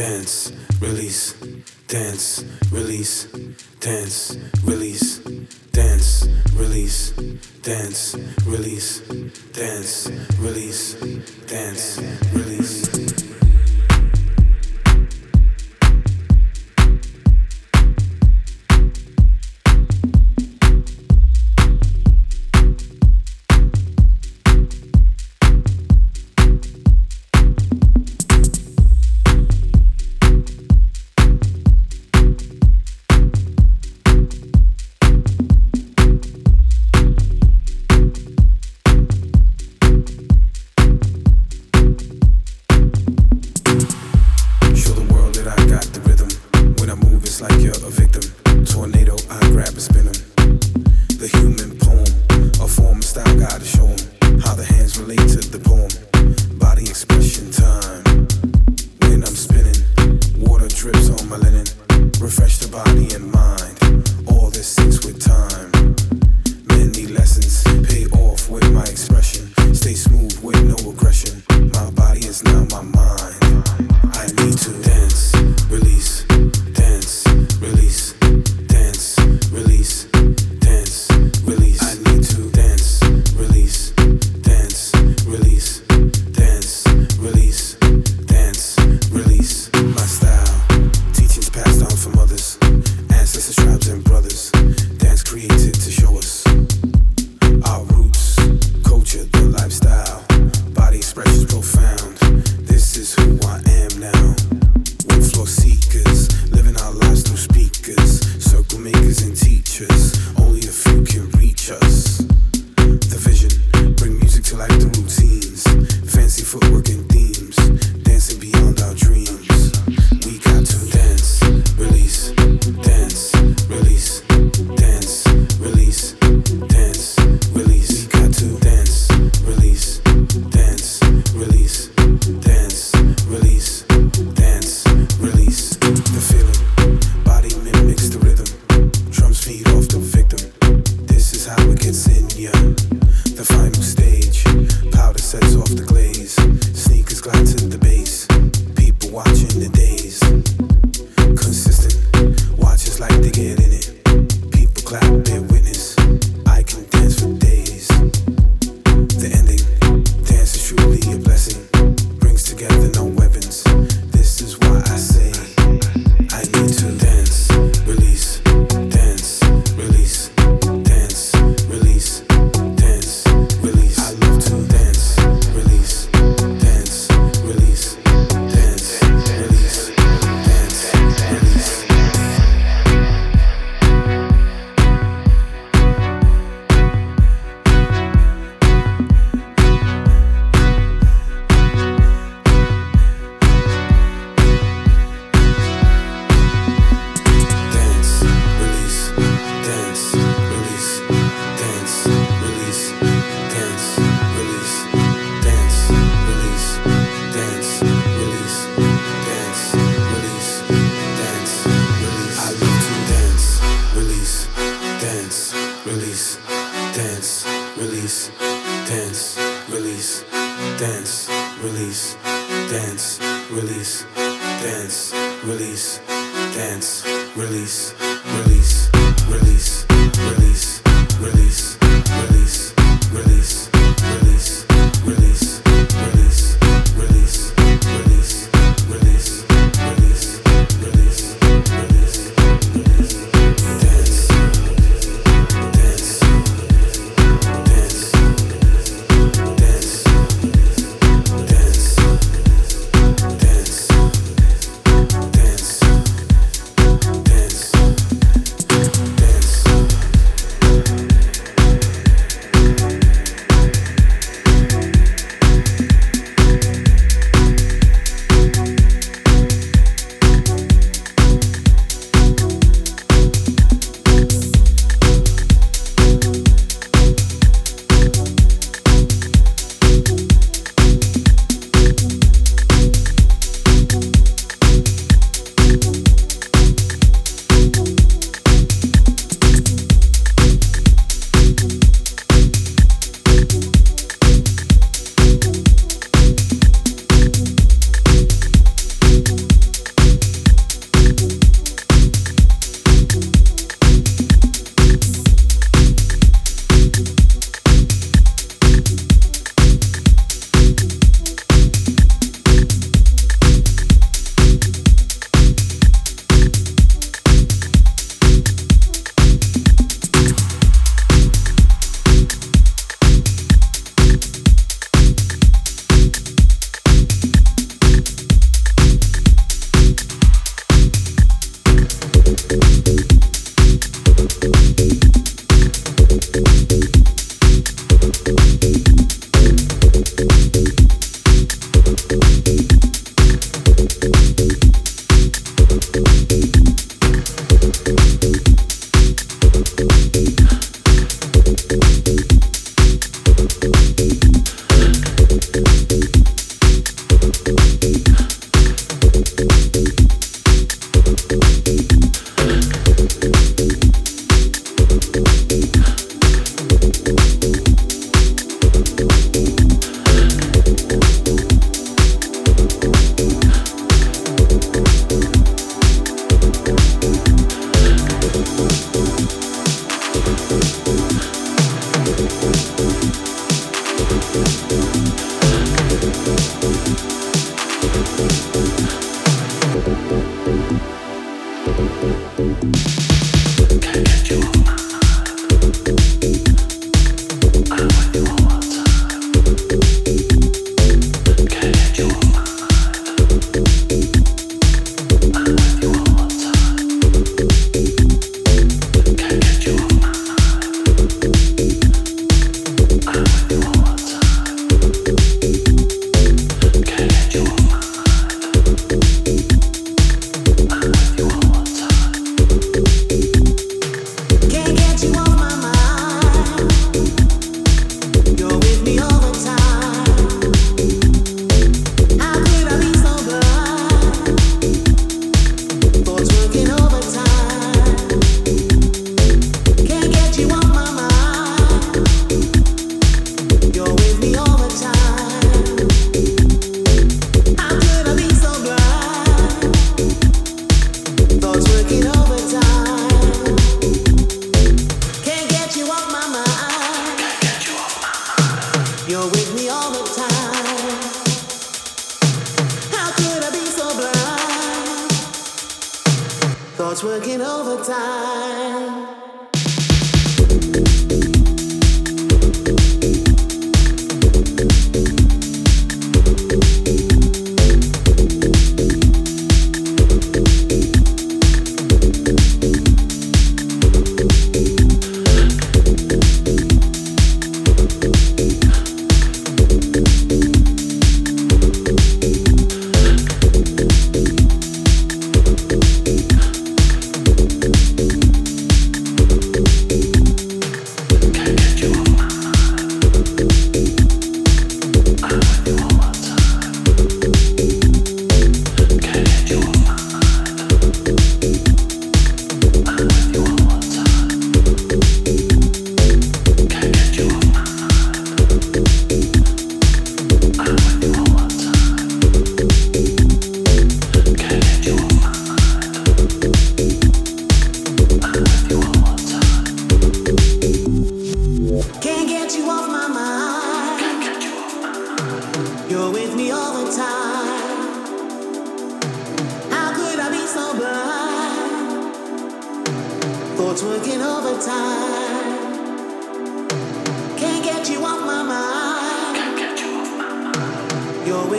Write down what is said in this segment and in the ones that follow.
dance, release, dance, release, dance, release, dance, release, dance, release, dance, release, dance, release. Stay smooth with no aggression. My body is now my mind.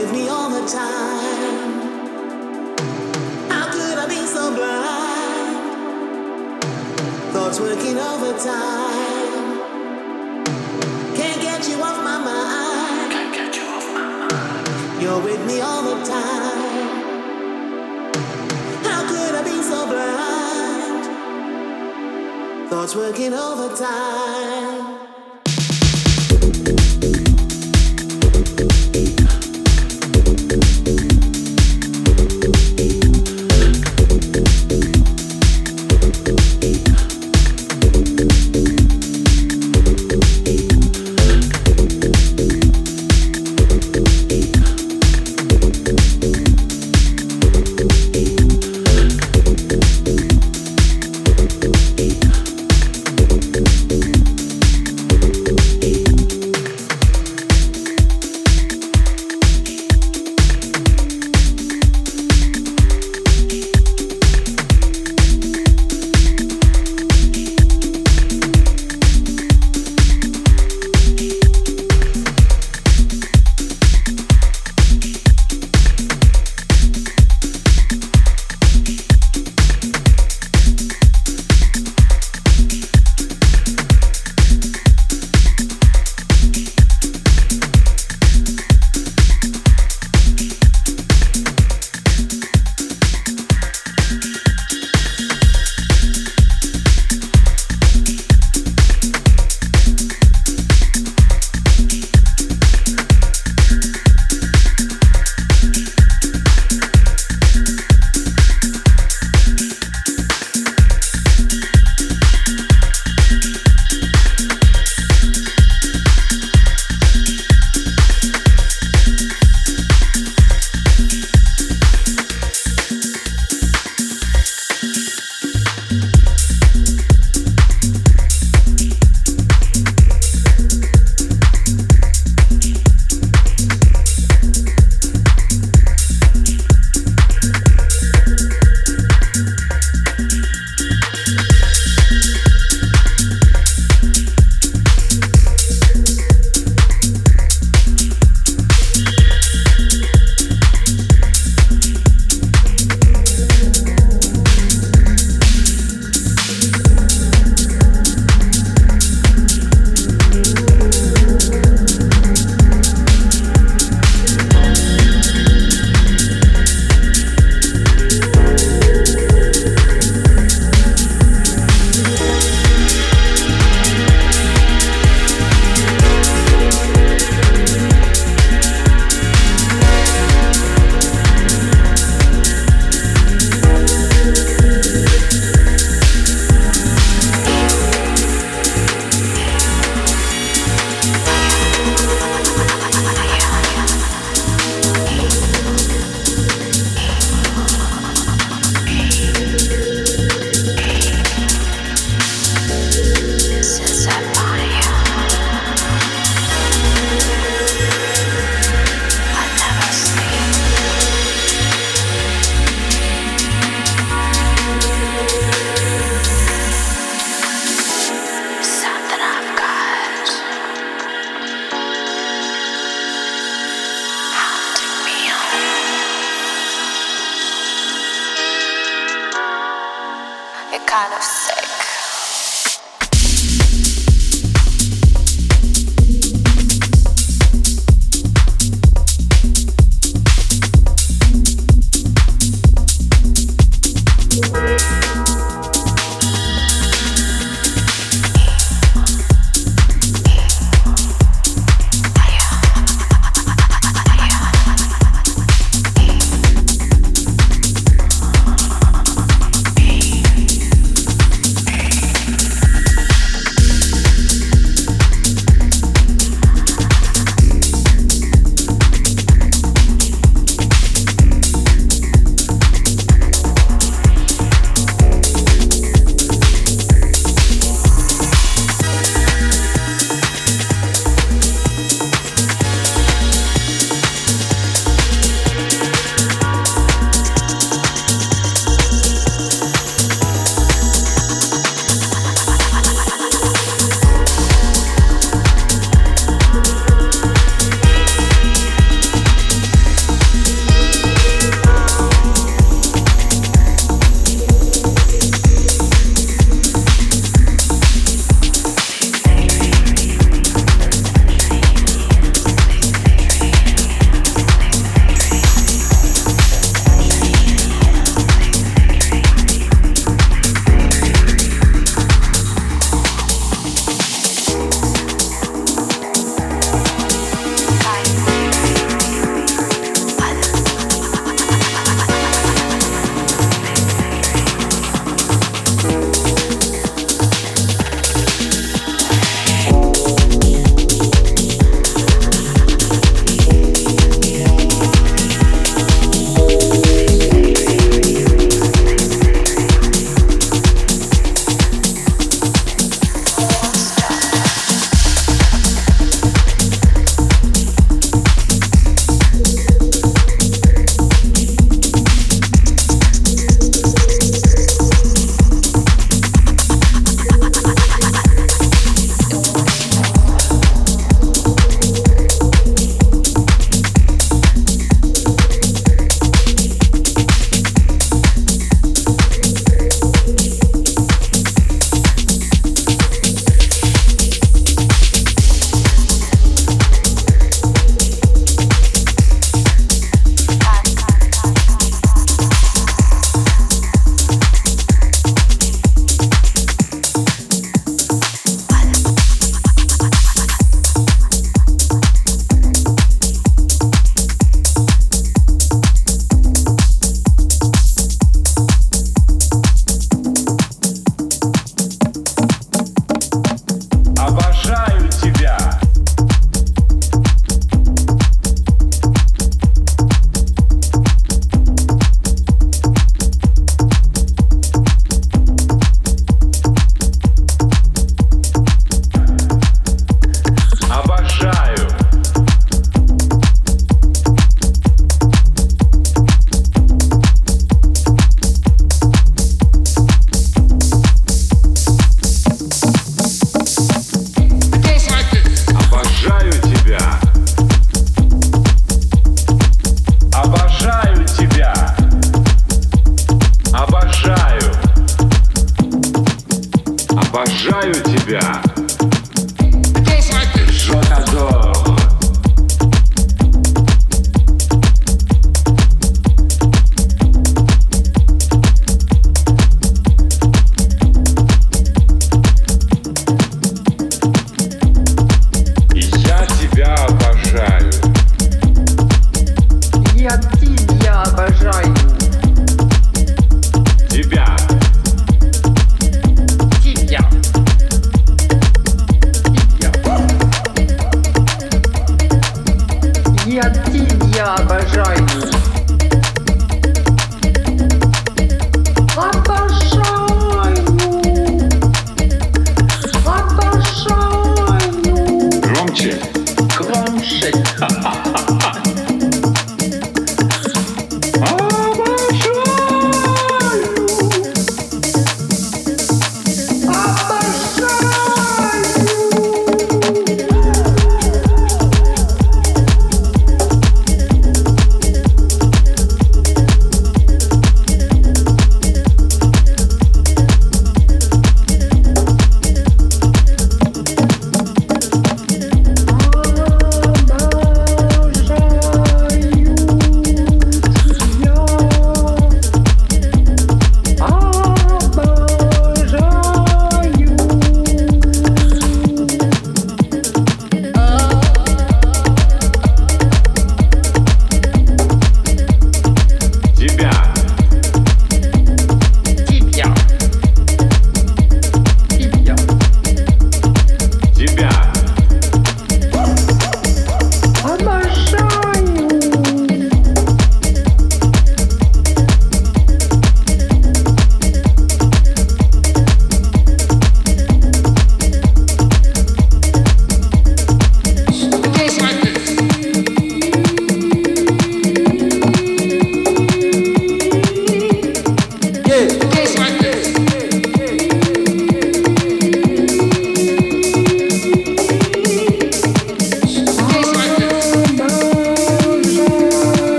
with me all the time. How could I be so blind? Thoughts working overtime. Can't get you off my mind. Can't get you off my mind. You're with me all the time. How could I be so blind? Thoughts working overtime.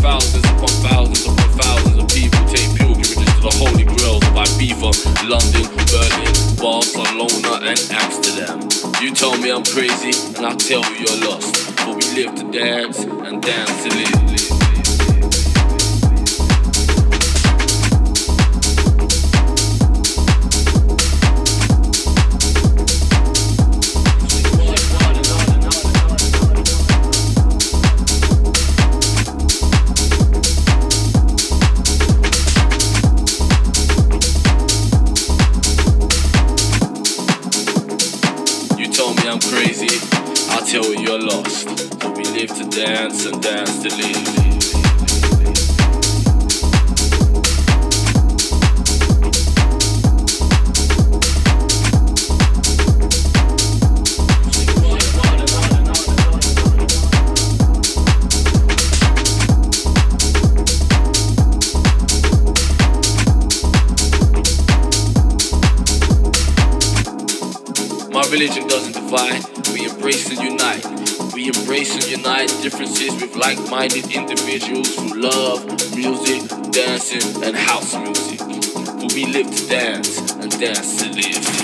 thousands upon thousands upon thousands of people take pilgrimages to the Holy Grail by Beaver, London, Berlin, Barcelona, and Amsterdam. You tell me I'm crazy, and I tell you you're lost. But we live to dance and dance to live. dance and dance to leave. religion doesn't divide. We embrace the races unite differences with like-minded individuals who love music, dancing, and house music. Who we live to dance and dance to live.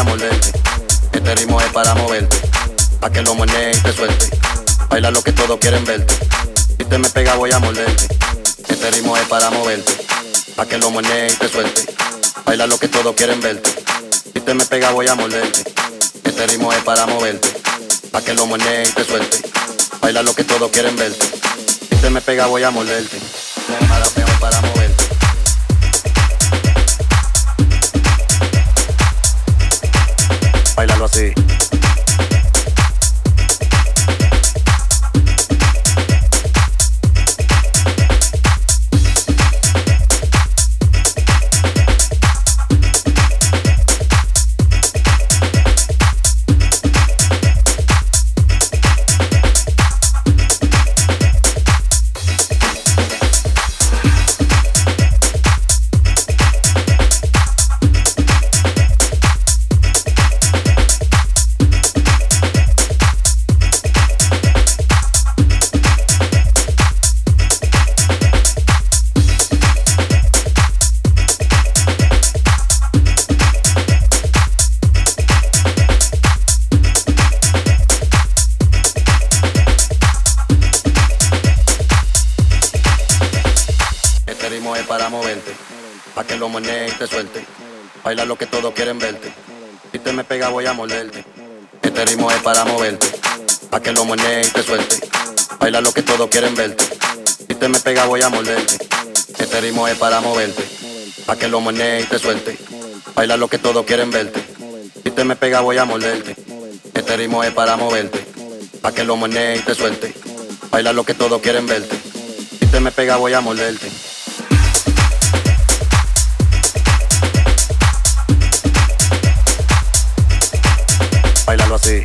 Este ritmo es para moverte, pa' que lo muernes y te suelte. Baila lo que todos quieren verte. Si te me pega voy a morderte. Este ritmo es para moverte, pa' que lo muernes y te suelte. Baila lo que todos quieren verte. Si te me pega voy a morderte. Este ritmo es para moverte, pa' que lo muernes y te suelte. Baila lo que todos quieren verte. Si te me pega voy a morderte. moverte, pa' que los manejes te suelte, Baila lo que todos quieren verte. Si te me pega voy a morderte. Este ritmo es para moverte, pa' que lo los manejes te suelte, Baila lo que todos quieren verte. Si te me pega voy a morderte. Este ritmo es para moverte, pa' que lo los manejes te suelte, Baila lo que todos quieren verte. Si te me pega voy a morderte. Este ritmo es para moverte, pa' que los manejes te suelte, Baila lo que todos quieren verte. Si te me pega voy a morderte. Bailalo así.